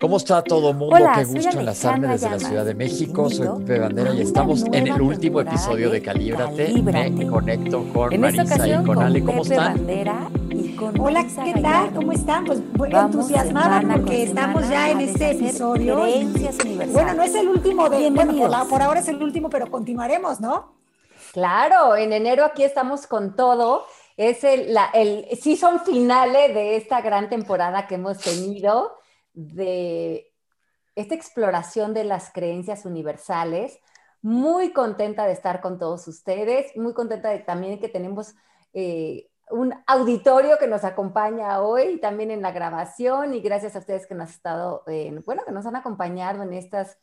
¿Cómo está todo mundo? Qué gusto enlazarme desde la Ciudad de México. Soy Pepe Bandera y estamos en el último episodio de Calíbrate. Me conecto con Marisa y con Ale. ¿Cómo están? Hola, ¿qué tal? ¿Cómo están? Pues entusiasmada porque estamos ya en este episodio. Bueno, no es el último de. Bueno, por ahora es el último, pero continuaremos, ¿no? Claro, en enero aquí estamos con todo. Es el, la, el season finale de esta gran temporada que hemos tenido de esta exploración de las creencias universales. Muy contenta de estar con todos ustedes, muy contenta de también que tenemos eh, un auditorio que nos acompaña hoy, también en la grabación, y gracias a ustedes que nos, estado, bueno, que nos han acompañado en estas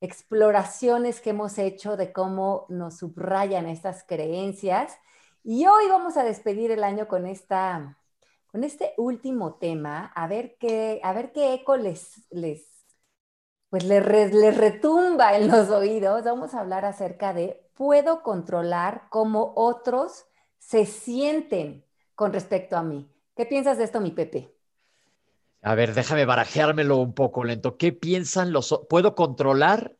exploraciones que hemos hecho de cómo nos subrayan estas creencias. Y hoy vamos a despedir el año con esta con este último tema, a ver qué, a ver qué eco les, les, pues les, retumba en los oídos. Vamos a hablar acerca de puedo controlar cómo otros se sienten con respecto a mí. ¿Qué piensas de esto, mi Pepe? A ver, déjame barajeármelo un poco lento. ¿Qué piensan los ¿Puedo controlar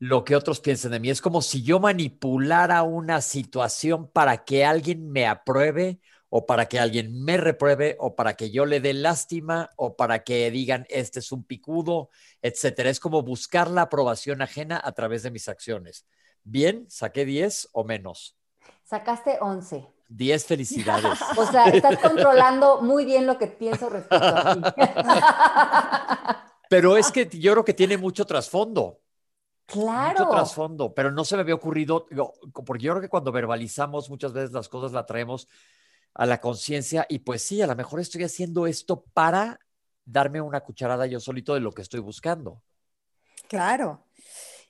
lo que otros piensen de mí? Es como si yo manipulara una situación para que alguien me apruebe o para que alguien me repruebe, o para que yo le dé lástima, o para que digan, este es un picudo, etcétera. Es como buscar la aprobación ajena a través de mis acciones. Bien, saqué 10 o menos. Sacaste 11. 10 felicidades. O sea, estás controlando muy bien lo que pienso respecto a ti. Pero es que yo creo que tiene mucho trasfondo. Claro. Mucho trasfondo, pero no se me había ocurrido, porque yo creo que cuando verbalizamos muchas veces las cosas la traemos a la conciencia y pues sí, a lo mejor estoy haciendo esto para darme una cucharada yo solito de lo que estoy buscando. Claro.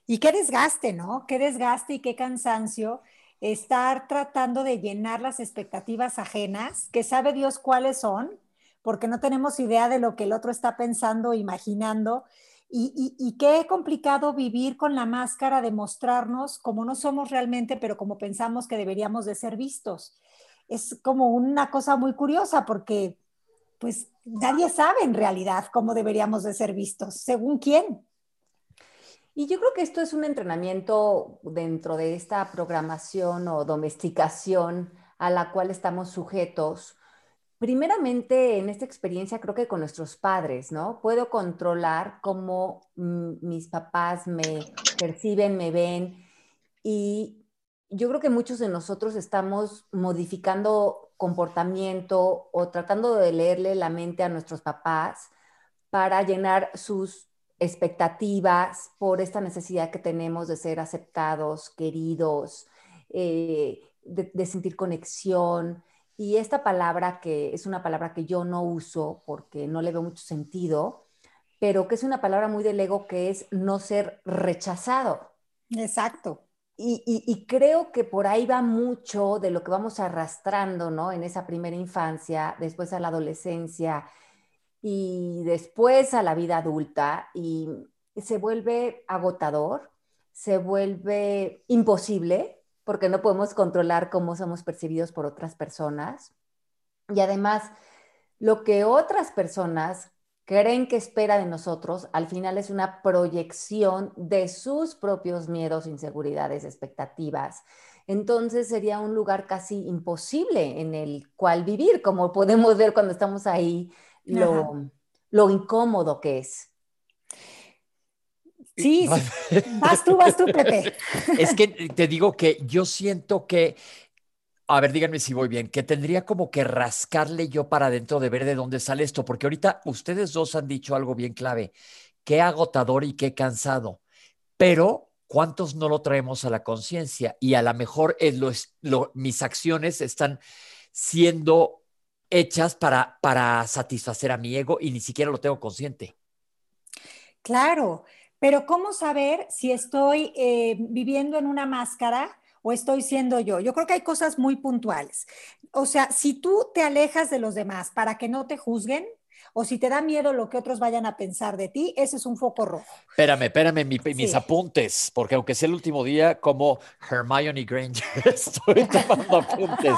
Y qué desgaste, ¿no? Qué desgaste y qué cansancio estar tratando de llenar las expectativas ajenas, que sabe Dios cuáles son, porque no tenemos idea de lo que el otro está pensando, imaginando. Y, y, qué complicado vivir con la máscara de mostrarnos como no somos realmente, pero como pensamos que deberíamos de ser vistos es como una cosa muy curiosa porque pues nadie sabe en realidad cómo deberíamos de ser vistos, según quién. Y yo creo que esto es un entrenamiento dentro de esta programación o domesticación a la cual estamos sujetos. Primeramente, en esta experiencia, creo que con nuestros padres, ¿no? Puedo controlar cómo mis papás me perciben, me ven y yo creo que muchos de nosotros estamos modificando comportamiento o tratando de leerle la mente a nuestros papás para llenar sus expectativas por esta necesidad que tenemos de ser aceptados, queridos, eh, de, sentir conexión. Y esta palabra que es una palabra que yo no uso porque no le veo mucho sentido, pero que es una palabra muy del ego que es no ser rechazado. Exacto. Y, creo que por ahí va mucho de lo que vamos arrastrando, ¿no? En esa primera infancia, después a la adolescencia y después a la vida adulta y se vuelve agotador, se vuelve imposible porque no podemos controlar cómo somos percibidos por otras personas. Y además, lo que otras personas creen que espera de nosotros, al final es una proyección de sus propios miedos, inseguridades, expectativas. Entonces sería un lugar casi imposible en el cual vivir, como podemos ver cuando estamos ahí, lo, lo incómodo que es. Sí, vas tú, vas tú, Pepe. Es que te digo que yo siento que a ver, díganme si voy bien, que tendría como que rascarle yo para adentro de ver de dónde sale esto, porque ahorita ustedes dos han dicho algo bien clave, qué agotador y qué cansado, pero ¿cuántos no lo traemos a la conciencia? Y a lo mejor lo, mis acciones están siendo hechas para, para satisfacer a mi ego y ni siquiera lo tengo consciente. Claro, pero ¿cómo saber si estoy eh, viviendo en una máscara? O estoy siendo yo? Yo creo que hay cosas muy puntuales. O sea, si tú te alejas de los demás para que no te juzguen, o si te da miedo lo que otros vayan a pensar de ti, ese es un foco rojo. Espérame, espérame, mis apuntes, porque aunque sea el último día, como Hermione Granger, estoy tomando apuntes.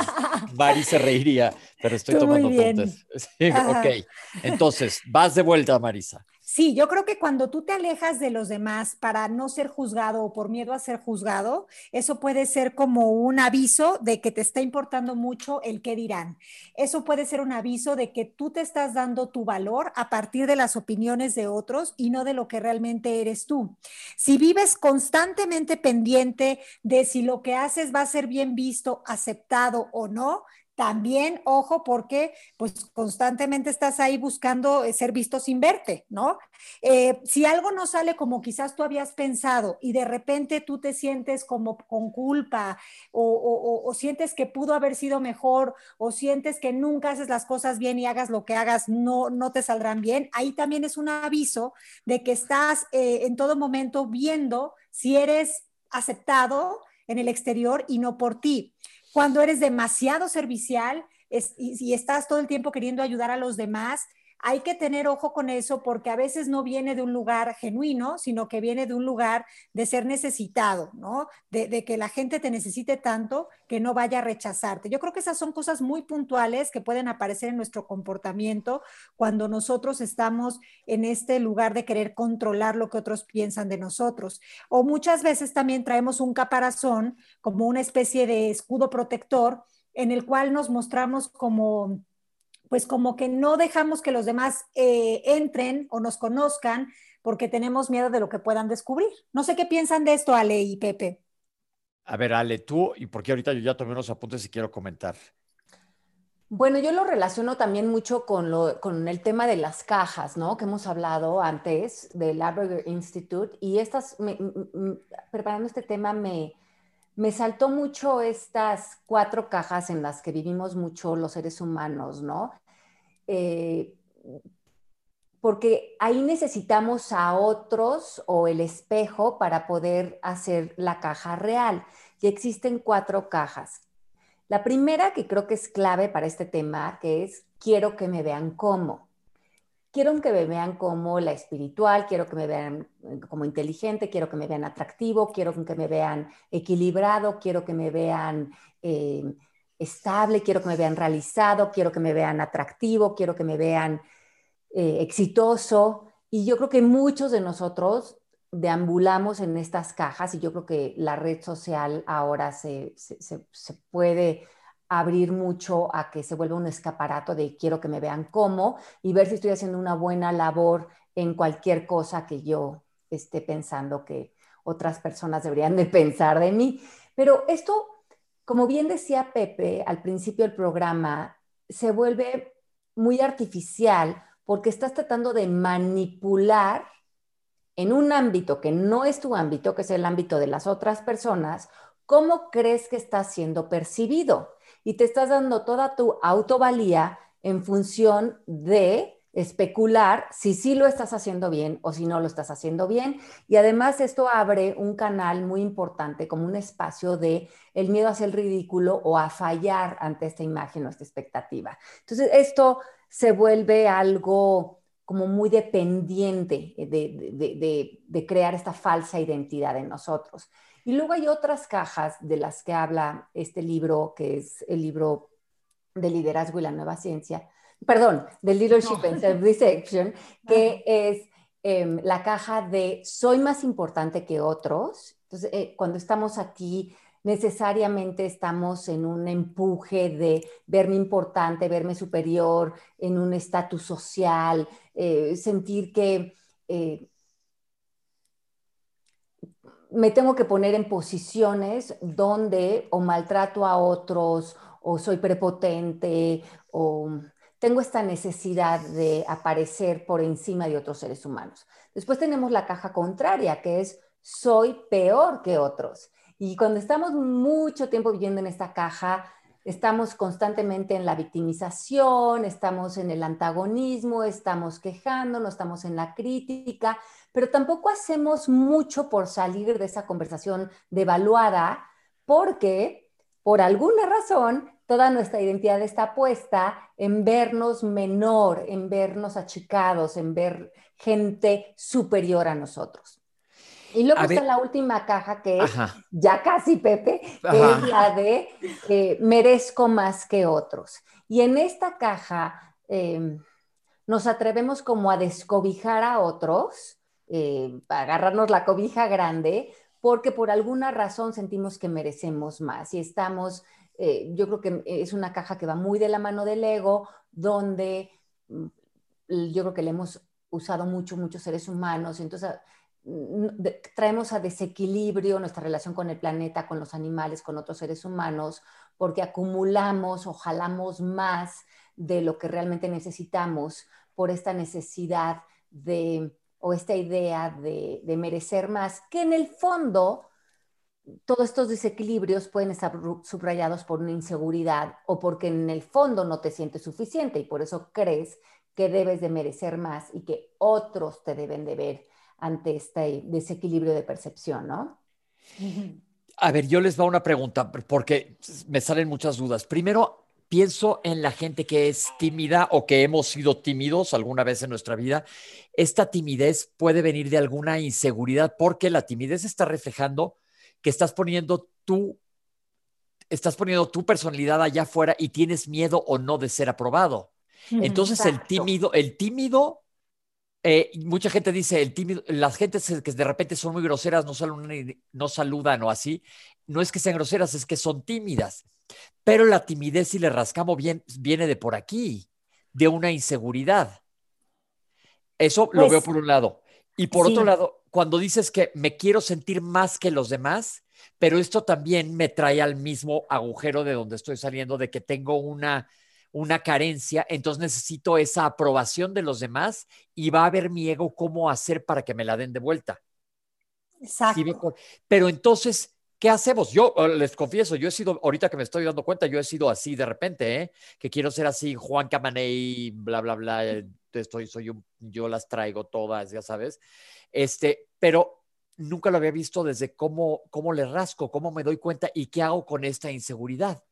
Mari se reiría. pero estoy tomando apuntes. Sí, ok, entonces, vas de vuelta, Marisa. Sí, yo creo que cuando tú te alejas de los demás para no ser juzgado o por miedo a ser juzgado, eso puede ser como un aviso de que te está importando mucho el qué dirán. Eso puede ser un aviso de que tú te estás dando tu valor a partir de las opiniones de otros y no de lo que realmente eres tú. Si vives constantemente pendiente de si lo que haces va a ser bien visto, aceptado o no, también, ojo, porque pues constantemente estás ahí buscando eh, ser visto sin verte, ¿no? Eh, si algo no sale como quizás tú habías pensado y de repente tú te sientes como con culpa o, sientes que pudo haber sido mejor o sientes que nunca haces las cosas bien y hagas lo que hagas, no, no te saldrán bien, ahí también es un aviso de que estás eh, en todo momento viendo si eres aceptado en el exterior y no por ti cuando eres demasiado servicial y, estás todo el tiempo queriendo ayudar a los demás, hay que tener ojo con eso porque a veces no viene de un lugar genuino, sino que viene de un lugar de ser necesitado, ¿no? De, que la gente te necesite tanto que no vaya a rechazarte. Yo creo que esas son cosas muy puntuales que pueden aparecer en nuestro comportamiento cuando nosotros estamos en este lugar de querer controlar lo que otros piensan de nosotros. O muchas veces también traemos un caparazón como una especie de escudo protector en el cual nos mostramos como pues como que no dejamos que los demás eh, entren o nos conozcan porque tenemos miedo de lo que puedan descubrir. No sé qué piensan de esto, Ale y Pepe. A ver, Ale, tú, y porque ahorita yo ya tomé unos apuntes y quiero comentar. Bueno, yo lo relaciono también mucho con, lo, con el tema de las cajas, ¿no? Que hemos hablado antes del Asperger Institute y estas, preparando este tema me, me saltó mucho estas cuatro cajas en las que vivimos mucho los seres humanos, ¿no? Eh, porque ahí necesitamos a otros o el espejo para poder hacer la caja real. Y existen cuatro cajas. La primera, que creo que es clave para este tema, que es quiero que me vean como quiero que me vean como la espiritual, quiero que me vean eh, como inteligente, quiero que me vean atractivo, quiero que me vean equilibrado, quiero que me vean eh, estable, quiero que me vean realizado, quiero que me vean atractivo, quiero que me vean eh, exitoso. Y yo creo que muchos de nosotros deambulamos en estas cajas y yo creo que la red social ahora se, se puede abrir mucho a que se vuelva un escaparato de quiero que me vean cómo y ver si estoy haciendo una buena labor en cualquier cosa que yo esté pensando que otras personas deberían de pensar de mí. Pero esto, como bien decía Pepe al principio del programa, se vuelve muy artificial porque estás tratando de manipular en un ámbito que no es tu ámbito, que es el ámbito de las otras personas, cómo crees que está siendo percibido y te estás dando toda tu autovalía en función de especular si sí lo estás haciendo bien o si no lo estás haciendo bien. Y además esto abre un canal muy importante como un espacio de el miedo a hacer el ridículo o a fallar ante esta imagen o esta expectativa. Entonces esto se vuelve algo como muy dependiente de, de crear esta falsa identidad en nosotros. Y luego hay otras cajas de las que habla este libro, que es el libro de liderazgo y la nueva ciencia, perdón, de Leadership and Self-Deception, que es em, la caja de soy más importante que otros. Entonces, eh, cuando estamos aquí, necesariamente estamos en un empuje de verme importante, verme superior, en un estatus social, eh, sentir que eh, me tengo que poner en posiciones donde o maltrato a otros o soy prepotente o tengo esta necesidad de aparecer por encima de otros seres humanos. Después tenemos la caja contraria, que es soy peor que otros. Y cuando estamos mucho tiempo viviendo en esta caja, estamos constantemente en la victimización, estamos en el antagonismo, estamos quejándonos, estamos en la crítica, pero tampoco hacemos mucho por salir de esa conversación devaluada porque por alguna razón toda nuestra identidad está puesta en vernos menor, en vernos achicados, en ver gente superior a nosotros. Y luego está la última caja que es ya casi Pepe, que es la de merezco más que otros. Y en esta caja em, nos atrevemos como a descobijar a otros, eh, agarrarnos la cobija grande, porque por alguna razón sentimos que merecemos más y estamos, eh, yo creo que es una caja que va muy de la mano del ego, donde mm, yo creo que le hemos usado mucho, muchos seres humanos, entonces traemos a desequilibrio nuestra relación con el planeta, con los animales, con otros seres humanos, porque acumulamos o jalamos más de lo que realmente necesitamos por esta necesidad de, o esta idea de, de merecer más, que en el fondo todos estos desequilibrios pueden estar subrayados por una inseguridad o porque en el fondo no te sientes suficiente y por eso crees que debes de merecer más y que otros te deben de ver ante este desequilibrio de percepción, ¿no? A ver, yo les va una pregunta porque me salen muchas dudas. Primero, pienso en la gente que es tímida o que hemos sido tímidos alguna vez en nuestra vida. Esta timidez puede venir de alguna inseguridad porque la timidez está reflejando que estás poniendo tú estás poniendo tu personalidad allá afuera y tienes miedo o no de ser aprobado. Entonces el tímido, el tímido, eh, mucha gente dice, el tímido, las gentes que de repente son muy groseras, no saludan, no saludan o así, no es que sean groseras, es que son tímidas. Pero la timidez, si le rascamos bien, viene de por aquí, de una inseguridad. Eso lo veo pues, por un lado. Y por otro lado, cuando dices que me quiero sentir más que los demás, pero esto también me trae al mismo agujero de donde estoy saliendo, de que tengo una una carencia, entonces necesito esa aprobación de los demás y va a ver mi ego cómo hacer para que me la den de vuelta. Exacto. Pero entonces, ¿qué hacemos? Yo eh, les confieso, yo he sido, ahorita que me estoy dando cuenta, yo he sido así de repente, ¿eh? que quiero ser así, Juan Camaney, bla, bla, bla, eh, estoy, soy un, yo las traigo todas, ya sabes. Este, pero nunca lo había visto desde cómo, cómo le rasco, cómo me doy cuenta y qué hago con esta inseguridad.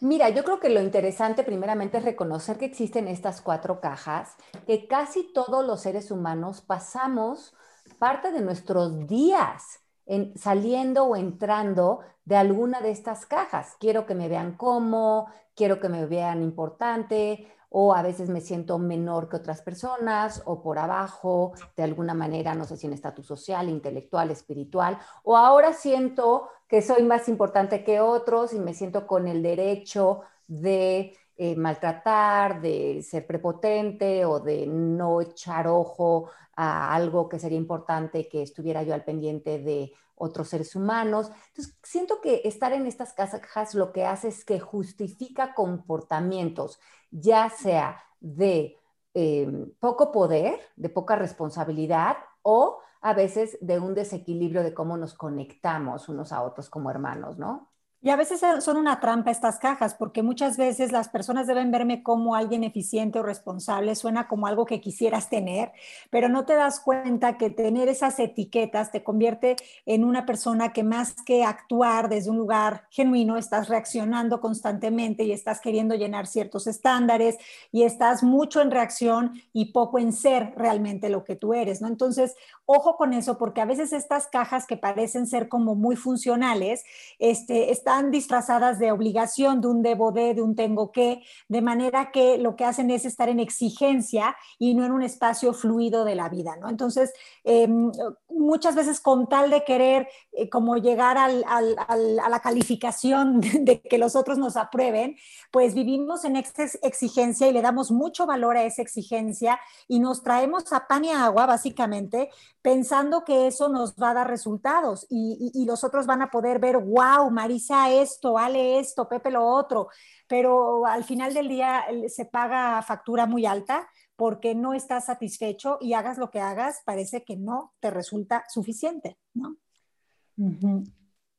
Mira, yo creo que lo interesante primeramente es reconocer que existen estas cuatro cajas, que casi todos los seres humanos pasamos parte de nuestros días en, saliendo o entrando de alguna de estas cajas. Quiero que me vean como, quiero que me vean importante, o a veces me siento menor que otras personas o por abajo de alguna manera, no sé si en estatus social, intelectual, espiritual, o ahora siento que soy más importante que otros y me siento con el derecho de eh, maltratar, de ser prepotente o de no echar ojo a algo que sería importante que estuviera yo al pendiente de otros seres humanos. Entonces, siento que estar en estas cajas lo que hace es que justifica comportamientos, ya sea de eh, poco poder, de poca responsabilidad o a veces de un desequilibrio de cómo nos conectamos unos a otros como hermanos, ¿no? Y a veces son una trampa estas cajas, porque muchas veces las personas deben verme como alguien eficiente o responsable, suena como algo que quisieras tener, pero no te das cuenta que tener esas etiquetas te convierte en una persona que más que actuar desde un lugar genuino, estás reaccionando constantemente y estás queriendo llenar ciertos estándares y estás mucho en reacción y poco en ser realmente lo que tú eres, ¿no? Entonces, ojo con eso, porque a veces estas cajas que parecen ser como muy funcionales, este, disfrazadas de obligación, de un debo de, de un tengo que, de manera que lo que hacen es estar en exigencia y no en un espacio fluido de la vida, ¿no? Entonces, em, muchas veces con tal de querer eh, como llegar a la calificación de que los otros nos aprueben, pues vivimos en exigencia y le damos mucho valor a esa exigencia y nos traemos a pan y agua, básicamente, pensando que eso nos va a dar resultados y, y los otros van a poder ver, wow, Marisa esto, vale esto, Pepe lo otro, pero al final del día se paga factura muy alta porque no estás satisfecho y hagas lo que hagas, parece que no te resulta suficiente, ¿no?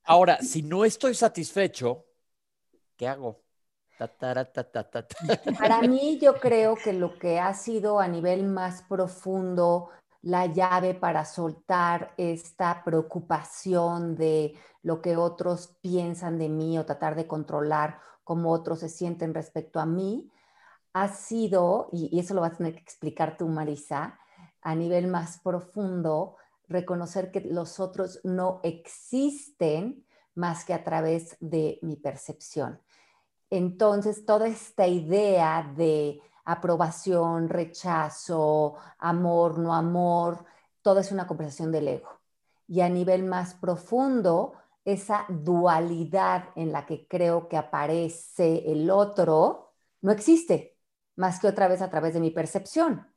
Ahora, si no estoy satisfecho, ¿qué hago? Para mí yo creo que lo que ha sido a nivel más profundo la llave para soltar esta preocupación de lo que otros piensan de mí o tratar de controlar cómo otros se sienten respecto a mí, ha sido, y, eso lo vas a tener que explicar tú, Marisa, a nivel más profundo, reconocer que los otros no existen más que a través de mi percepción. entonces toda esta idea de aprobación, rechazo, amor, no amor, todo es una conversación del ego. Y a nivel más profundo, esa dualidad en la que creo que aparece el otro no existe, más que otra vez a través de mi percepción.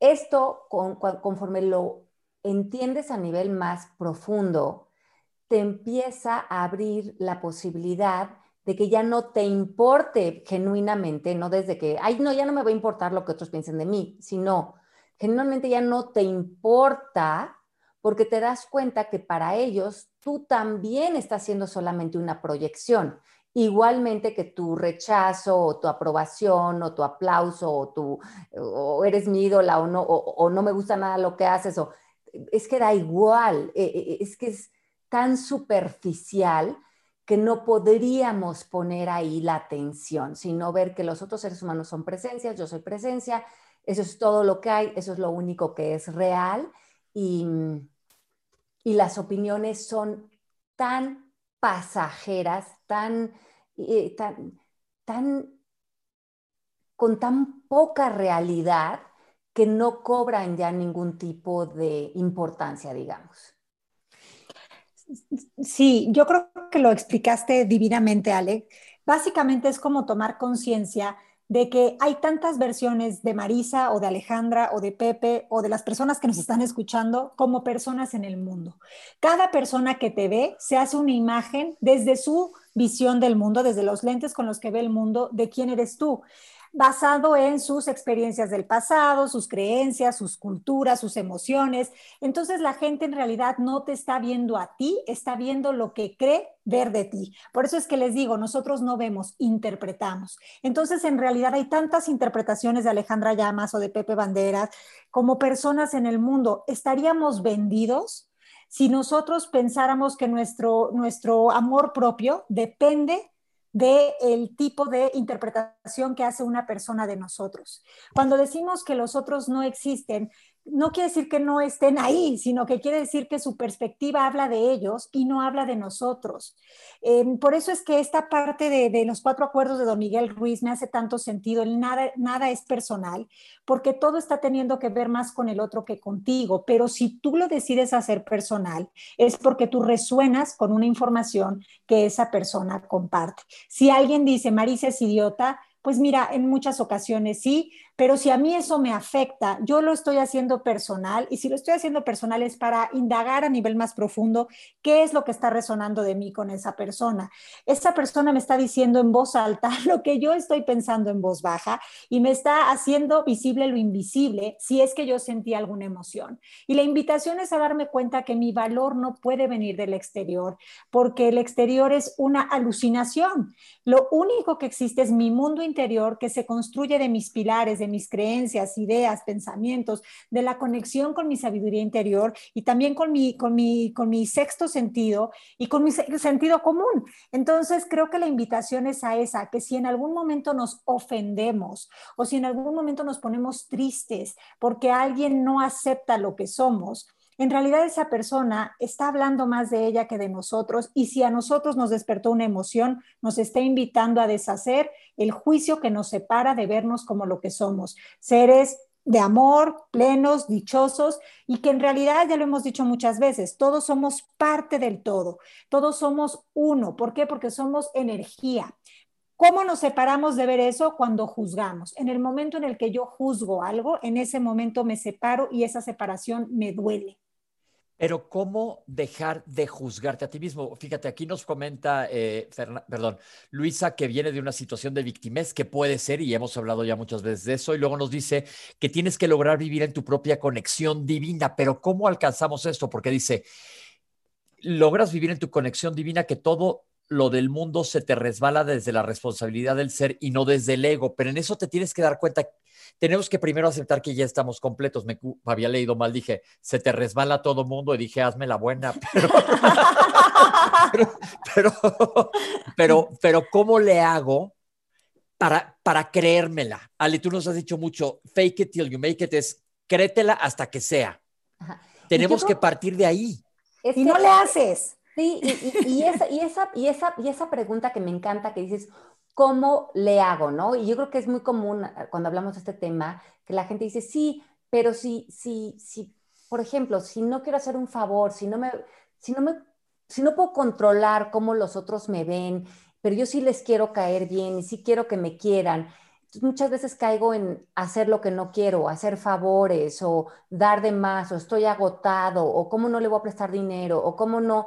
esto, conforme lo entiendes a nivel más profundo, te empieza a abrir la posibilidad de que ya no te importe genuinamente, no desde que, ay, no, ya no me va a importar lo que otros piensen de mí, sino genuinamente ya no te importa porque te das cuenta que para ellos tú también estás siendo solamente una proyección. Igualmente que tu rechazo o tu aprobación o tu aplauso o, tu, o eres mi ídola o no, o, no me gusta nada lo que haces, o, es que da igual, e, e, e, es que es tan superficial que no podríamos poner ahí la atención, sino ver que los otros seres humanos son presencias, yo soy presencia, eso es todo lo que hay, eso es lo único que es real y, y las opiniones son tan pasajeras, tan, eh, tan, tan, con tan poca realidad que no cobran ya ningún tipo de importancia, digamos. Sí, yo creo que lo explicaste divinamente, Ale. Básicamente es como tomar conciencia de que hay tantas versiones de Marisa o de Alejandra o de Pepe o de las personas que nos están escuchando como personas en el mundo. Cada persona que te ve se hace una imagen desde su visión del mundo, desde los lentes con los que ve el mundo, de quién eres tú basado en sus experiencias del pasado, sus creencias, sus culturas, sus emociones. Entonces la gente en realidad no te está viendo a ti, está viendo lo que cree ver de ti. Por eso es que les digo, nosotros no vemos, interpretamos. Entonces en realidad hay tantas interpretaciones de Alejandra Llamas o de Pepe Banderas como personas en el mundo. ¿Estaríamos vendidos? Si nosotros pensáramos que nuestro, nuestro amor propio depende del tipo de interpretación que hace una persona de nosotros. Cuando decimos que los otros no existen, no quiere decir que no estén ahí, sino que quiere decir que su perspectiva habla de ellos y no habla de nosotros. Em, por eso es que esta parte de, los cuatro acuerdos de don Miguel Ruiz me hace tanto sentido. nada, nada es personal, porque todo está teniendo que ver más con el otro que contigo. Pero si tú lo decides hacer personal, es porque tú resuenas con una información que esa persona comparte. Si alguien dice, Marisa es idiota, pues mira, en muchas ocasiones sí, pero si a mí eso me afecta, yo lo estoy haciendo personal y si lo estoy haciendo personal es para indagar a nivel más profundo qué es lo que está resonando de mí con esa persona. Esa persona me está diciendo en voz alta lo que yo estoy pensando en voz baja y me está haciendo visible lo invisible si es que yo sentí alguna emoción. Y la invitación es a darme cuenta que mi valor no puede venir del exterior porque el exterior es una alucinación. Lo único que existe es mi mundo interior que se construye de mis pilares, mis creencias, ideas, pensamientos, de la conexión con mi sabiduría interior y también con mi, con mi, con mi sexto sentido y con mi sentido común. Entonces, creo que la invitación es a esa, que si en algún momento nos ofendemos o si en algún momento nos ponemos tristes porque alguien no acepta lo que somos, en realidad esa persona está hablando más de ella que de nosotros y si a nosotros nos despertó una emoción, nos está invitando a deshacer el juicio que nos separa de vernos como lo que somos, seres de amor, plenos, dichosos, y que en realidad, ya lo hemos dicho muchas veces, todos somos parte del todo, todos somos uno. ¿Por qué? Porque somos energía. ¿Cómo nos separamos de ver eso? Cuando juzgamos. En el momento en el que yo juzgo algo, en ese momento me separo y esa separación me duele. Pero ¿cómo dejar de juzgarte a ti mismo? Fíjate, aquí nos comenta, eh, perdón, Luisa, que viene de una situación de victimez, que puede ser, y hemos hablado ya muchas veces de eso, y luego nos dice que tienes que lograr vivir en tu propia conexión divina, pero ¿cómo alcanzamos esto? Porque dice, logras vivir en tu conexión divina que todo lo del mundo se te resbala desde la responsabilidad del ser y no desde el ego, pero en eso te tienes que dar cuenta tenemos que primero aceptar que ya estamos completos. Me había leído mal, dije, se te resbala todo mundo y dije, hazme la buena, pero, pero, pero, pero, ¿cómo le hago para, para creérmela? Ale, tú nos has dicho mucho, fake it till you make it, es créetela hasta que sea. Tenemos que partir de ahí. y no le haces. Sí, y, esa, y, esa, y, esa, y esa pregunta que me encanta, que dices, ¿cómo le hago, no? Y yo creo que es muy común ah, cuando hablamos de este tema que la gente dice, sí, pero si, si, si, por ejemplo, si no quiero hacer un favor, si no me, si no me, si no puedo controlar cómo los otros me ven, pero yo sí les quiero caer bien y sí quiero que me quieran. muchas veces caigo en hacer lo que no quiero, hacer favores o dar de más, o estoy agotado, o cómo no le voy a prestar dinero, o cómo no.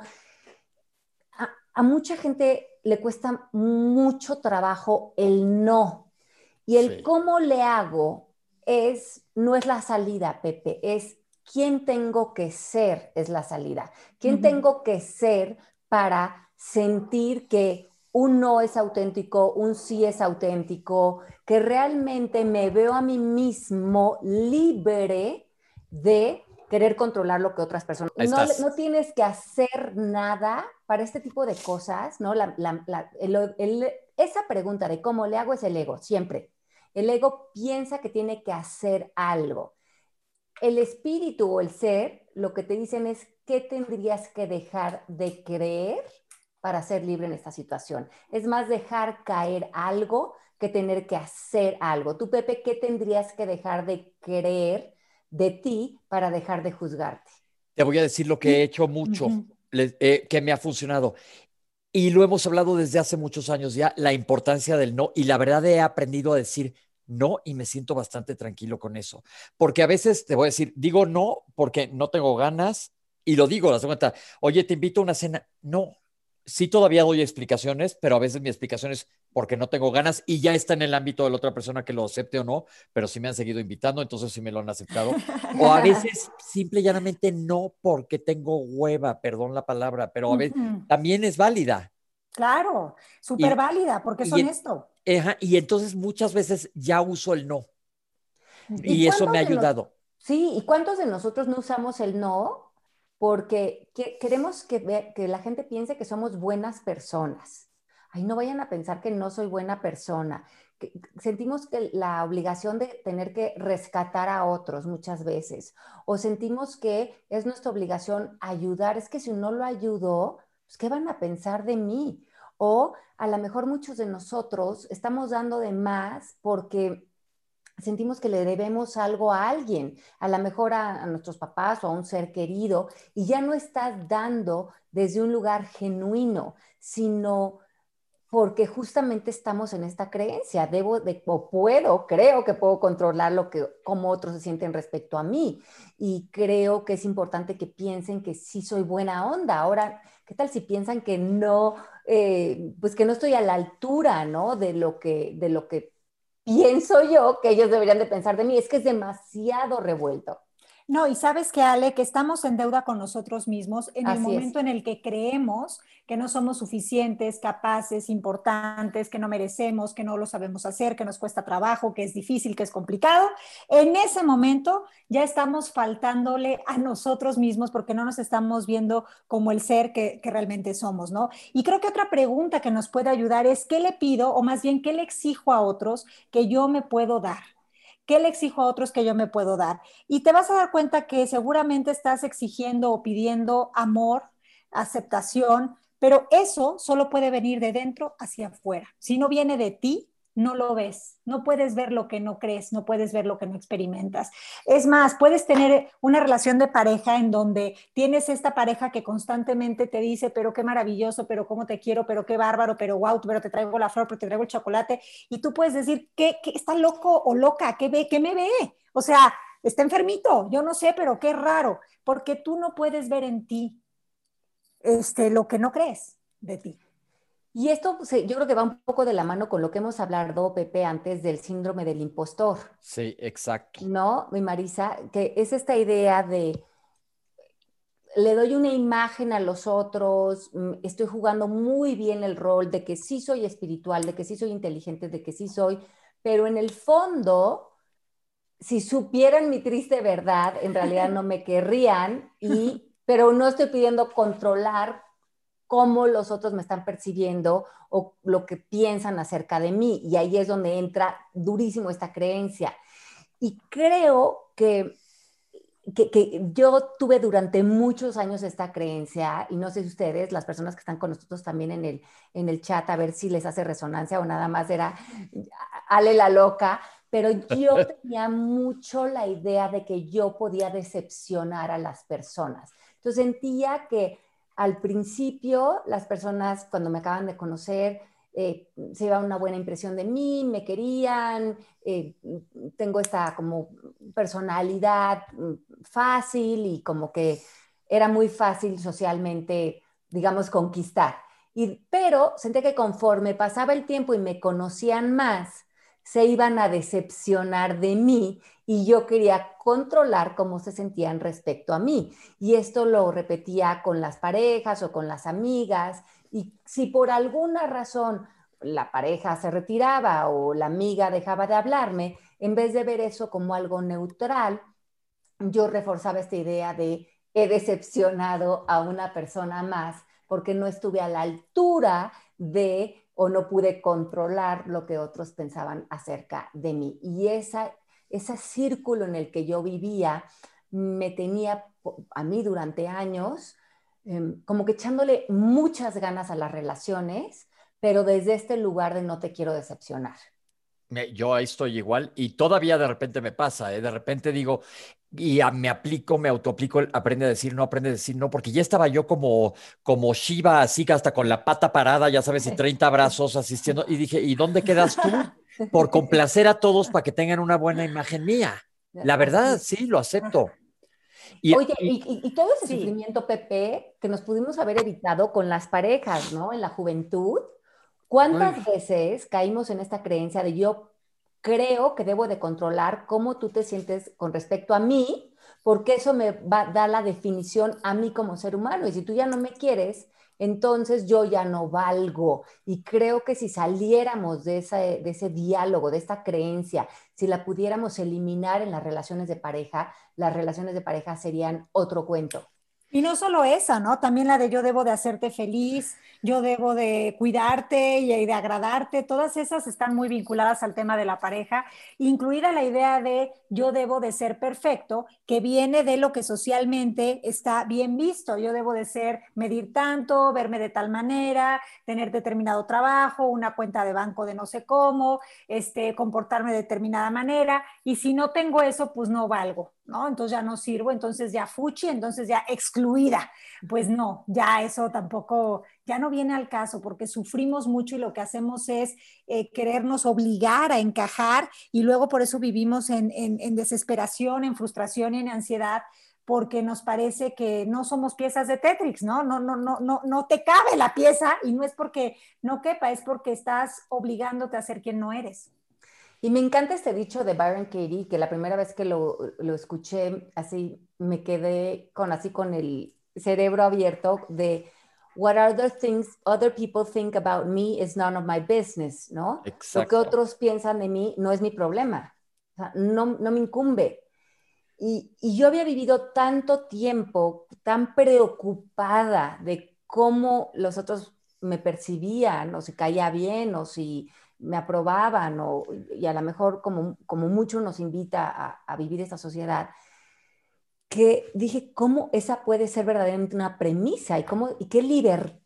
a mucha gente le cuesta mucho trabajo el no. Y el cómo le hago es, no es la salida, Pepe, es quién tengo que ser, es la salida. ¿Quién tengo que ser para sentir que un no es auténtico, un sí es auténtico, que realmente me veo a mí mismo libre de querer controlar lo que otras personas. No, no, tienes que hacer nada para este tipo de cosas, ¿no? esa pregunta de cómo le hago es el ego, siempre. El ego piensa que tiene que hacer algo. El espíritu o el ser lo que te dicen es qué tendrías que dejar de creer para ser libre en esta situación. Es más dejar caer algo que tener que hacer algo. Tú, Pepe, ¿qué tendrías que dejar de creer de ti para dejar de juzgarte? Te voy a decir lo que he hecho mucho, eh, que me ha funcionado. Y lo hemos hablado desde hace muchos años ya, la importancia del no. Y la verdad he aprendido a decir no y me siento bastante tranquilo con eso. Porque a veces te voy a decir, digo no porque no tengo ganas y lo digo, la cuenta, oye, te invito a una cena. No, sí todavía doy explicaciones, pero a veces mi explicación es porque no tengo ganas y ya está en el ámbito de la otra persona que lo acepte o no, pero sí me han seguido invitando, entonces sí me lo han aceptado. O a veces simple y llanamente no porque tengo hueva, perdón la palabra, pero a veces también es válida. Claro, súper válida, porque es honesto. y entonces muchas veces ya uso el no. Y, eso me ha ayudado. sí, ¿y cuántos de nosotros no usamos el no porque queremos que, que la gente piense que somos buenas personas. Ay, no vayan a pensar que no soy buena persona. sentimos que la obligación de tener que rescatar a otros muchas veces, o sentimos que es nuestra obligación ayudar. Es que si no lo ayudo, pues, ¿qué van a pensar de mí? O a lo mejor muchos de nosotros estamos dando de más porque sentimos que le debemos algo a alguien, a lo mejor a, nuestros papás o a un ser querido, y ya no estás dando desde un lugar genuino, sino porque justamente estamos en esta creencia, debo de, o puedo, creo que puedo controlar lo que, cómo otros se sienten respecto a mí. Y creo que es importante que piensen que sí soy buena onda. Ahora, ¿qué tal si piensan que no, eh, pues que no estoy a la altura, ¿no? De lo que, de lo que pienso yo que ellos deberían de pensar de mí, es que es demasiado revuelto. No, y sabes que Ale, que estamos en deuda con nosotros mismos en el momento en el que creemos que no somos suficientes, capaces, importantes, que no merecemos, que no lo sabemos hacer, que nos cuesta trabajo, que es difícil, que es complicado. En ese momento ya estamos faltándole a nosotros mismos porque no nos estamos viendo como el ser que, que realmente somos, ¿no? Y creo que otra pregunta que nos puede ayudar es, ¿qué le pido o más bien qué le exijo a otros que yo me puedo dar? ¿Qué le exijo a otros que yo me puedo dar? Y te vas a dar cuenta que seguramente estás exigiendo o pidiendo amor, aceptación, pero eso solo puede venir de dentro hacia afuera. Si no viene de ti, no lo ves, no puedes ver lo que no crees, no puedes ver lo que no experimentas. Es más, puedes tener una relación de pareja en donde tienes esta pareja que constantemente te dice, pero qué maravilloso, pero cómo te quiero, pero qué bárbaro, pero wow, pero te traigo la flor, pero te traigo el chocolate, y tú puedes decir, ¿qué, está loco o loca? ¿Qué ve? ¿Qué me ve? O sea, está enfermito, yo no sé, pero qué raro, porque tú no puedes ver en ti este, lo que no crees de ti. Y esto pues, yo creo que va un poco de la mano con lo que hemos hablado, Pepe, antes del síndrome del impostor. Sí, exacto. ¿No, mi Marisa? Que es esta idea de le doy una imagen a los otros, mm, estoy jugando muy bien el rol de que sí soy espiritual, de que sí soy inteligente, de que sí soy, pero en el fondo, si supieran mi triste verdad, en realidad no me querrían, y, pero no estoy pidiendo controlar cómo los otros me están percibiendo o lo que piensan acerca de mí. Y ahí es donde entra durísimo esta creencia. Y creo que que, yo tuve durante muchos años esta creencia, y no sé si ustedes, las personas que están con nosotros también en el, en el chat, a ver si les hace resonancia o nada más era Ale la loca, pero yo tenía mucho la idea de que yo podía decepcionar a las personas. Entonces sentía que al principio las personas cuando me acaban de conocer eh, se iba una buena impresión de mí, me querían, eh, tengo esta como personalidad mm, fácil y como que era muy fácil socialmente, digamos, conquistar. Pero sentí que conforme pasaba el tiempo y me conocían más, se iban a decepcionar de mí y yo quería controlar cómo se sentían respecto a mí. Y esto lo repetía con las parejas o con las amigas. Y si por alguna razón la pareja se retiraba o la amiga dejaba de hablarme, en vez de ver eso como algo neutral, yo reforzaba esta idea de he decepcionado a una persona más porque no estuve a la altura de o no pude controlar lo que otros pensaban acerca de mí. Y esa, ese círculo en el que yo vivía me tenía a mí durante años em, como que echándole muchas ganas a las relaciones, pero desde este lugar de no te quiero decepcionar. Yo ahí estoy igual y todavía de repente me pasa, ¿eh? de repente digo, y me aplico, me autoaplico, aprende a decir no, aprende a decir no, porque ya estaba yo como, como Shiva, así que hasta con la pata parada, ya sabes, y 30 brazos asistiendo, y dije, ¿y dónde quedas tú? Por complacer a todos para que tengan una buena imagen mía. La verdad, sí, lo acepto. Y, Oye, y, todo ese sufrimiento, Pepe, que nos pudimos haber evitado con las parejas, ¿no? En la juventud, ¿Cuántas veces caímos en esta creencia de yo creo que debo de controlar cómo tú te sientes con respecto a mí, porque eso me va a dar la definición a mí como ser humano. Y si tú ya no me quieres, entonces yo ya no valgo. Y creo que si saliéramos de ese, de ese diálogo, de esta creencia, si la pudiéramos eliminar en las relaciones de pareja, las relaciones de pareja serían otro cuento. Y no solo esa, ¿no? También la de yo debo de hacerte feliz, yo debo de cuidarte y de agradarte, todas esas están muy vinculadas al tema de la pareja, incluida la idea de yo debo de ser perfecto, que viene de lo que socialmente está bien visto. Yo debo de ser, medir tanto, verme de tal manera, tener determinado trabajo, una cuenta de banco de no sé cómo, este, comportarme de determinada manera, y si no tengo eso, pues no valgo. ¿No? Entonces ya no sirvo, entonces ya fuchi, entonces ya excluida. Pues no, ya eso tampoco, ya no viene al caso porque sufrimos mucho y lo que hacemos es eh, querernos obligar a encajar y luego por eso vivimos en, en desesperación, en frustración y en ansiedad porque nos parece que no somos piezas de Tetris, ¿no? No, no, no, no, no te cabe la pieza y no es porque no quepa, es porque estás obligándote a ser quien no eres. Y me encanta este dicho de Byron Katie, que la primera vez que lo, lo, escuché, así me quedé con así con el cerebro abierto de what other things other people think about me is none of my business, ¿no? Exacto. Lo que otros piensan de mí no es mi problema, o sea, no, no me incumbe. Y, y yo había vivido tanto tiempo tan preocupada de cómo los otros me percibían, o si caía bien, o si me aprobaban o, y a lo mejor como, como mucho nos invita a, vivir esta sociedad, que dije, ¿cómo esa puede ser verdaderamente una premisa? ¿Y, cómo, y qué libertad?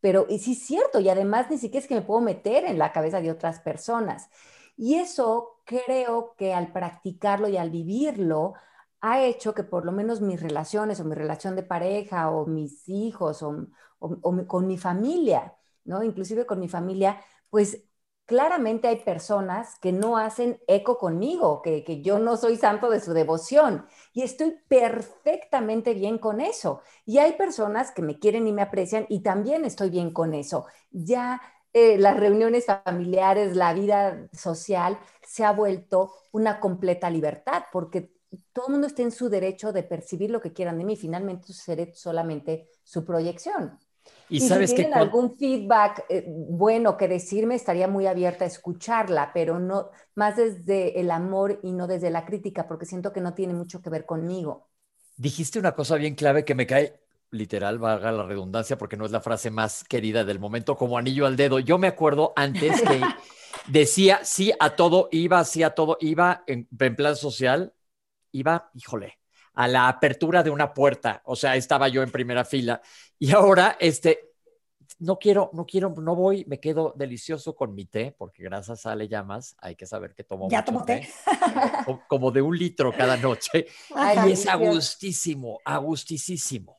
Pero y sí es cierto, y además ni siquiera es que me puedo meter en la cabeza de otras personas. Y eso creo que al practicarlo y al vivirlo, ha hecho que por lo menos mis relaciones o mi relación de pareja o mis hijos o, o con mi familia, ¿no? Inclusive con mi familia, pues claramente hay personas que no hacen eco conmigo, que, yo no soy santo de su devoción y estoy perfectamente bien con eso. Y hay personas que me quieren y me aprecian y también estoy bien con eso. Ya eh, las reuniones familiares, la vida social se ha vuelto una completa libertad porque todo el mundo está en su derecho de percibir lo que quieran de mí. Finalmente, seré solamente su proyección. Y, sabes si tienen algún feedback eh, bueno que decirme, estaría muy abierta a escucharla, pero no más desde el amor y no desde la crítica, porque siento que no tiene mucho que ver conmigo. Dijiste una cosa bien clave que me cae literal, valga la redundancia, porque no es la frase más querida del momento, como anillo al dedo. Yo me acuerdo antes que decía sí a todo, iba, sí a todo, iba en, en plan social, iba, híjole, a la apertura de una puerta. O sea, estaba yo en primera fila. Y ahora, este, no quiero, no quiero, no voy, me quedo delicioso con mi té, porque gracias a Le Llamas hay que saber que tomo ya mucho té. Como de un litro cada noche. y es agustísimo, agustísimo.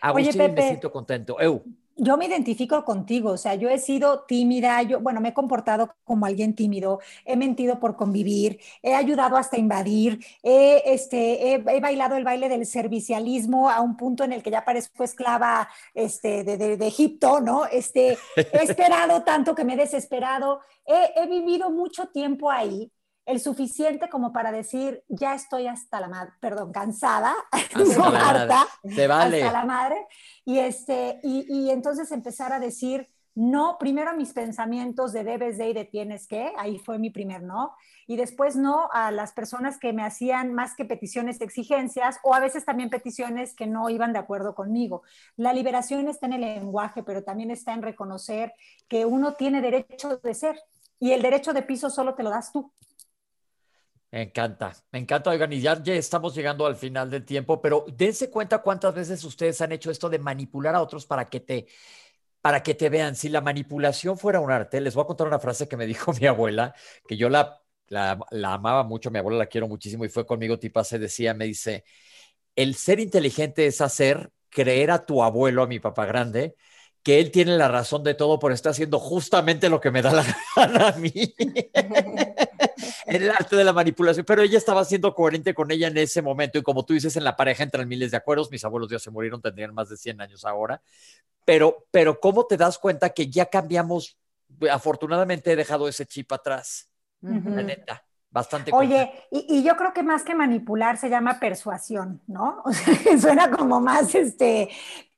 Agustísimo, me siento contento. Eu yo me identifico contigo, o sea, yo he sido tímida, yo, bueno, me he comportado como alguien tímido, he mentido por convivir, he ayudado hasta invadir, he, este, he, bailado el baile del servicialismo a un punto en el que ya parezco esclava este, de, de, Egipto, ¿no? Este, he esperado tanto que me he desesperado, he, he vivido mucho tiempo ahí el suficiente como para decir, ya estoy hasta la madre, perdón, cansada, hasta, la, harta, vale. hasta la madre, y, este, y, y, entonces empezar a decir, no, primero a mis pensamientos de debes de y de tienes que, ahí fue mi primer no, y después no a las personas que me hacían más que peticiones, exigencias, o a veces también peticiones que no iban de acuerdo conmigo. La liberación está en el lenguaje, pero también está en reconocer que uno tiene derecho de ser, y el derecho de piso solo te lo das tú. Me encanta, me encanta, oigan, y ya, estamos llegando al final del tiempo, pero dense cuenta cuántas veces ustedes han hecho esto de manipular a otros para que te, para que te vean. Si la manipulación fuera un arte, les voy a contar una frase que me dijo mi abuela, que yo la, la, amaba mucho, mi abuela la quiero muchísimo y fue conmigo, tipo, se decía, me dice, el ser inteligente es hacer creer a tu abuelo, a mi papá grande, que él tiene la razón de todo por estar haciendo justamente lo que me da la gana a mí. en el arte de la manipulación, pero ella estaba siendo coherente con ella en ese momento y como tú dices, en la pareja entran miles de acuerdos, mis abuelos ya se murieron, tendrían más de 100 años ahora, pero, pero ¿cómo te das cuenta que ya cambiamos? Afortunadamente he dejado ese chip atrás, la neta. Bastante Oye, y, y, yo creo que más que manipular se llama persuasión, ¿no? O sea, suena como más, este,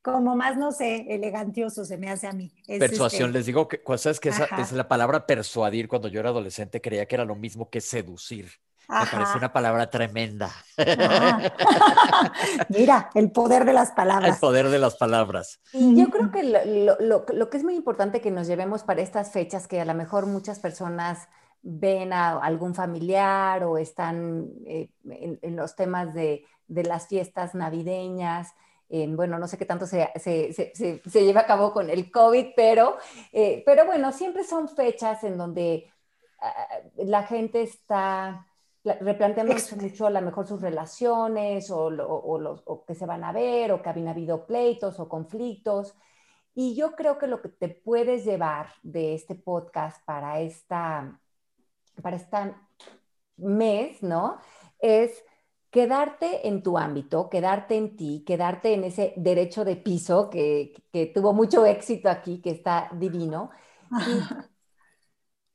como más, no sé, elegantioso se me hace a mí. Persuasión, este les digo que, ¿sabes que esa, es la palabra persuadir? Cuando yo era adolescente creía que era lo mismo que seducir. Me parece una palabra tremenda. Mira, el poder de las palabras. El poder de las palabras. Y yo creo que lo, lo, lo, que es muy importante que nos llevemos para estas fechas, que a lo mejor muchas personas ven a algún familiar o están eh, en, en, los temas de, de las fiestas navideñas, bueno, no sé qué tanto se, se, se, se, lleva a cabo con el COVID, pero, eh, pero bueno, siempre son fechas en donde ah, la gente está replanteándose mucho a lo mejor sus relaciones o, o, los, o, que se van a ver o que habían habido pleitos o conflictos. Y yo creo que lo que te puedes llevar de este podcast para esta, para este mes, ¿no? Es quedarte en tu ámbito, quedarte en ti, quedarte en ese derecho de piso que, tuvo mucho éxito aquí, que está divino,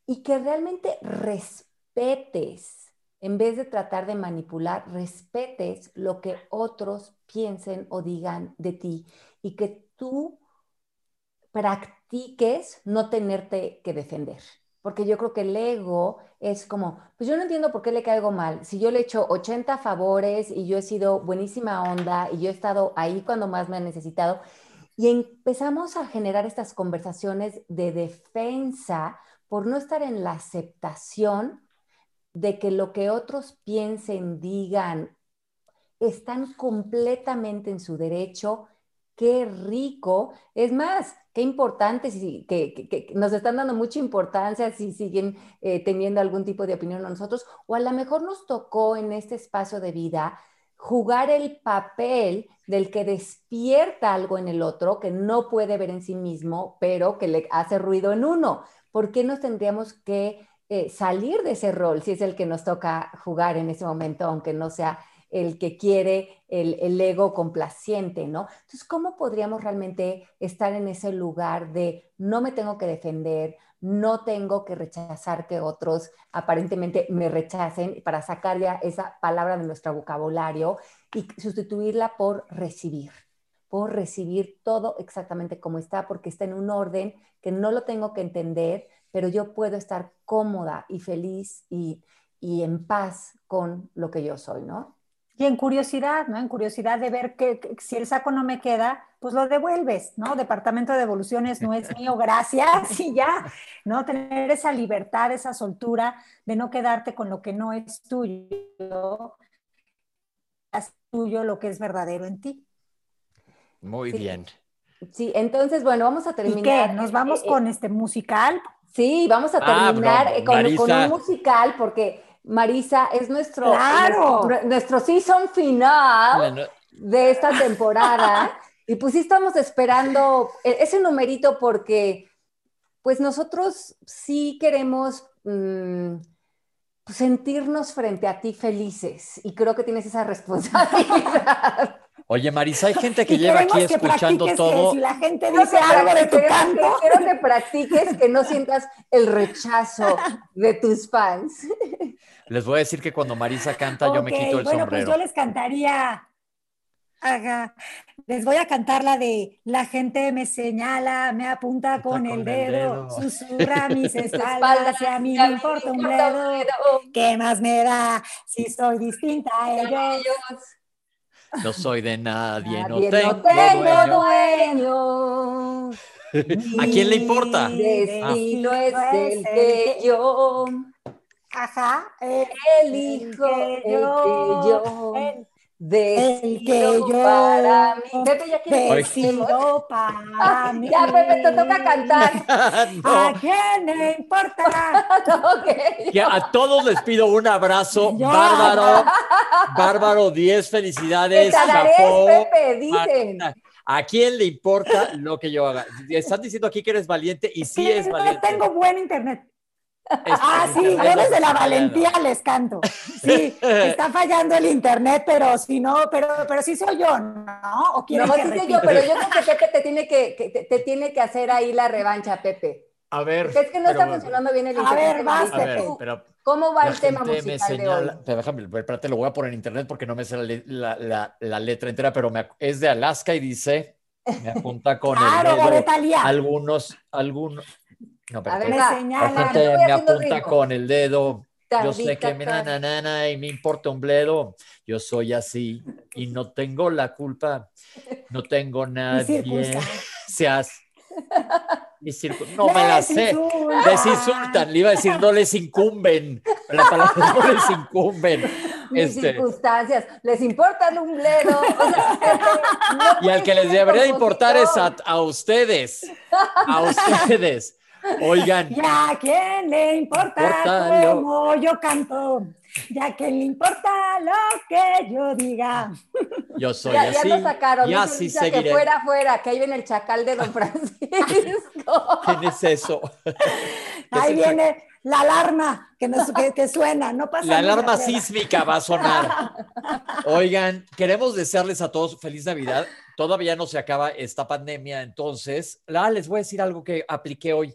y, que realmente respetes, en vez de tratar de manipular, respetes lo que otros piensen o digan de ti y que tú practiques no tenerte que defender porque yo creo que el ego es como, pues yo no entiendo por qué le caigo mal. Si yo le he hecho 80 favores y yo he sido buenísima onda y yo he estado ahí cuando más me han necesitado, y empezamos a generar estas conversaciones de defensa por no estar en la aceptación de que lo que otros piensen, digan, están completamente en su derecho. Qué rico. Es más, qué importante, que, nos están dando mucha importancia si siguen eh, teniendo algún tipo de opinión a nosotros, o a lo mejor nos tocó en este espacio de vida jugar el papel del que despierta algo en el otro, que no puede ver en sí mismo, pero que le hace ruido en uno. ¿Por qué nos tendríamos que eh, salir de ese rol si es el que nos toca jugar en ese momento, aunque no sea el que quiere el, ego complaciente, ¿no? Entonces, ¿cómo podríamos realmente estar en ese lugar de no me tengo que defender, no tengo que rechazar que otros aparentemente me rechacen para sacar ya esa palabra de nuestro vocabulario y sustituirla por recibir, por recibir todo exactamente como está, porque está en un orden que no lo tengo que entender, pero yo puedo estar cómoda y feliz y, y en paz con lo que yo soy, ¿no? Y en curiosidad, ¿no? En curiosidad de ver que, si el saco no me queda, pues lo devuelves, ¿no? Departamento de devoluciones no es mío, gracias, y ya, ¿no? Tener esa libertad, esa soltura de no quedarte con lo que no es tuyo tuyo lo que es verdadero en ti. Muy Sí. bien. Sí, entonces, bueno, vamos a ¿Y terminar. qué? ¿Nos vamos eh, con este musical? Sí, vamos a Ah, terminar no, eh, con, un musical porque Marisa es nuestro, ¡Claro! nuestro, nuestro season final Bueno, de esta temporada. y pues sí estamos esperando e- ese numerito porque pues nosotros sí queremos mm, pues, sentirnos frente a ti felices y creo que tienes esa responsabilidad. Oye, Marisa, hay gente que Y lleva aquí que escuchando practiques todo. Que si la gente Quiero dice algo de tu canto, Quiero que practiques, que no sientas el rechazo de tus fans. Les voy a decir que cuando Marisa canta, yo me quito el bueno, sombrero. pues yo les cantaría. Ajá. Les voy a cantar la de la gente me señala, me apunta con, el, dedo, susurra mis espaldas y a mí me importa un bledo. ¿Qué más me da si soy distinta a ellos? No soy de nadie, no Nadie, tengo, no tengo dueño. dueño. ¿A quién le importa? Mi destino es el que yo Ajá. El, elijo, el que yo el que yo para mí. Pepe, ya quieres para mí. Ya, Pepe, te toca cantar. No. ¿A quién le importa? Que a todos les pido un abrazo. Bárbaro, Bárbaro, 10 Te felicidades. Pepe, dicen. ¿A quién le importa lo que yo haga? Están diciendo aquí que eres valiente y sí es no valiente. tengo buen internet. Es- Ah, sí, yo desde la valentía les canto. Sí, está fallando el internet, pero si no, pero, pero sí soy yo, ¿no? ¿O No, que sí repita? yo, pero yo creo que Pepe te tiene que, que te, te tiene que hacer ahí la revancha, Pepe. A ver. Es que no está pero- funcionando bien el A internet. ver, vas, A ver, pero ¿Cómo va el tema gente me musical de hoy? señala. Pero déjame, espérate, lo voy a poner en internet porque no me sé la, la- la- la letra entera, pero me es de Alaska y dice, me apunta con Claro, el dedo. Algunos, algunos. No, A espérate. ver, Me va. La señalan. Yo gente me apunta ritmo. con el dedo. Yo sé que me na, na, na, na, y me importa un bledo. Yo soy así y no tengo la culpa. No tengo nadie. Seas. No me la sé. Desinsultan. Les insultan, le iba a decir, no les incumben. La palabra no les incumben. Mis Este, circunstancias, les importa el umblero. O sea, no y al que les debería importar es a, a ustedes. A ustedes. Oigan, ¿Y a quién le importa, Importa lo- cómo yo canto? ¿Ya a quién le importa lo que yo diga? Yo soy Ya, ya así. lo sacaron. y así seguiré. Que fuera, fuera, que ahí viene el chacal de Don Francisco. ¿Quién es eso? Ahí viene la alarma que, nos, que, que suena, no pasa La alarma sísmica va a sonar. Oigan, queremos desearles a todos feliz Navidad. Todavía no se acaba esta pandemia, entonces, ah, les voy a decir algo que apliqué hoy.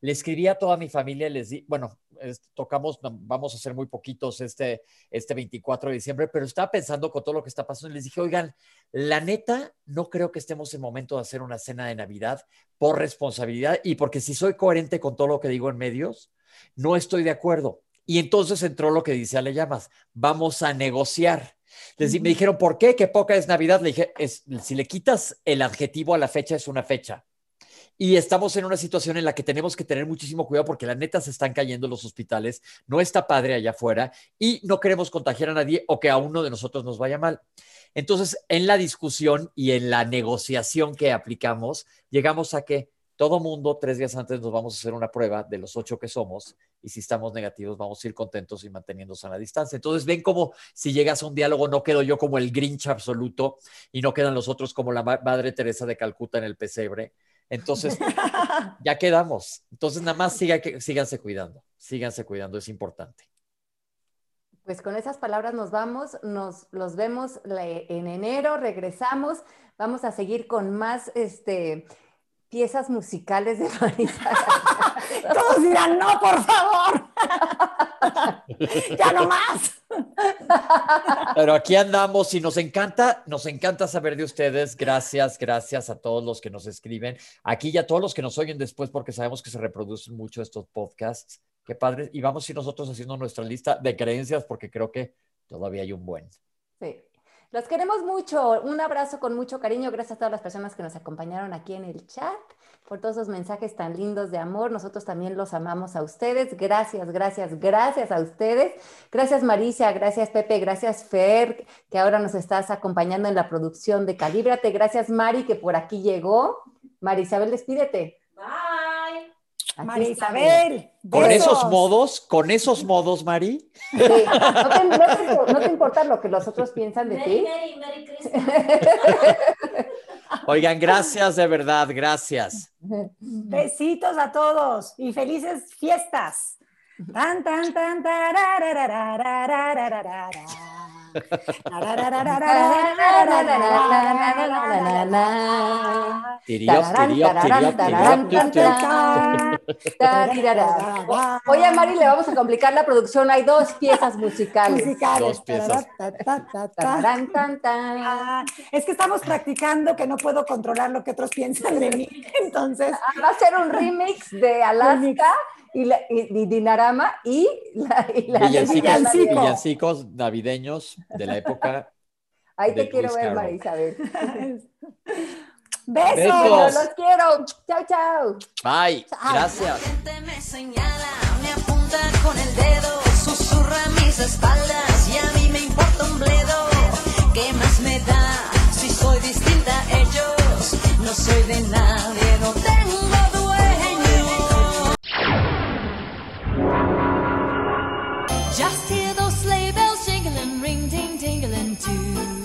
Le escribí a toda mi familia, les di, bueno, es- tocamos, vamos a hacer muy poquitos este, este 24 de diciembre, pero estaba pensando con todo lo que está pasando y les dije, oigan, la neta, no creo que estemos en momento de hacer una cena de Navidad por responsabilidad y porque si soy coherente con todo lo que digo en medios, no estoy de acuerdo. Y entonces entró lo que dice Ale Llamas, vamos a negociar. Les di- Me dijeron, ¿por qué? ¿Qué poca es Navidad? Le dije, es, si le quitas el adjetivo a la fecha, es una fecha. Y estamos en una situación en la que tenemos que tener muchísimo cuidado porque la neta se están cayendo los hospitales, no está padre allá afuera y no queremos contagiar a nadie o que a uno de nosotros nos vaya mal. Entonces, en la discusión y en la negociación que aplicamos, llegamos a que todo mundo tres días antes nos vamos a hacer una prueba de los ocho que somos y si estamos negativos vamos a ir contentos y manteniéndose a la distancia. Entonces ven como si llegas a un diálogo no quedo yo como el Grinch absoluto y no quedan los otros como la ma- Madre Teresa de Calcuta en el pesebre. Entonces ya quedamos. Entonces nada más siga, que, síganse cuidando, síganse cuidando, es importante. Pues con esas palabras nos vamos, nos los vemos en enero, regresamos, vamos a seguir con más este, piezas musicales de Marisa. Todos dirán, no, por favor. ya no más. Pero aquí andamos y nos encanta, nos encanta saber de ustedes. Gracias, gracias a todos los que nos escriben. Aquí y a todos los que nos oyen después porque sabemos que se reproducen mucho estos podcasts. Qué padre. Y vamos a ir nosotros haciendo nuestra lista de creencias porque creo que todavía hay un buen. Sí. Los queremos mucho. Un abrazo con mucho cariño. Gracias a todas las personas que nos acompañaron aquí en el chat por todos esos mensajes tan lindos de amor. Nosotros también los amamos a ustedes. Gracias, gracias, gracias a ustedes. Gracias Maricia, gracias Pepe, gracias Fer, que ahora nos estás acompañando en la producción de Calíbrate. Gracias Mari, que por aquí llegó. Mari Isabel, despídete. Bye. Aquí María Isabel, con esos modos, con esos modos, Mari. Sí. No, te, importa lo que los otros piensan de Mary, ti. Mary, Mary Oigan, gracias de verdad, gracias. Besitos a todos y felices fiestas. Tan, tan, tan. Hoy a Mari le vamos a complicar la producción. Hay dos piezas musicales. Dos piezas. Ah, es que estamos practicando que no puedo controlar lo que otros piensan de mí. Entonces. Ah, va a ser un remix de Alaska y, la, y, y Dinarama y la, y la Villancicos, Villancico. villancicos navideños de la época. Ahí te quiero Luis ver, Carroll. María Isabel. besos. Besos. Los quiero. Chao, chao. Bye. Gracias. gente me señala, me apunta con el dedo, susurra mis espaldas y a mí me importa un bledo. ¿Qué más me da si soy distinta a ellos? No soy de nadie, no tengo Just hear those sleigh bells jingling, ring ting tingling too.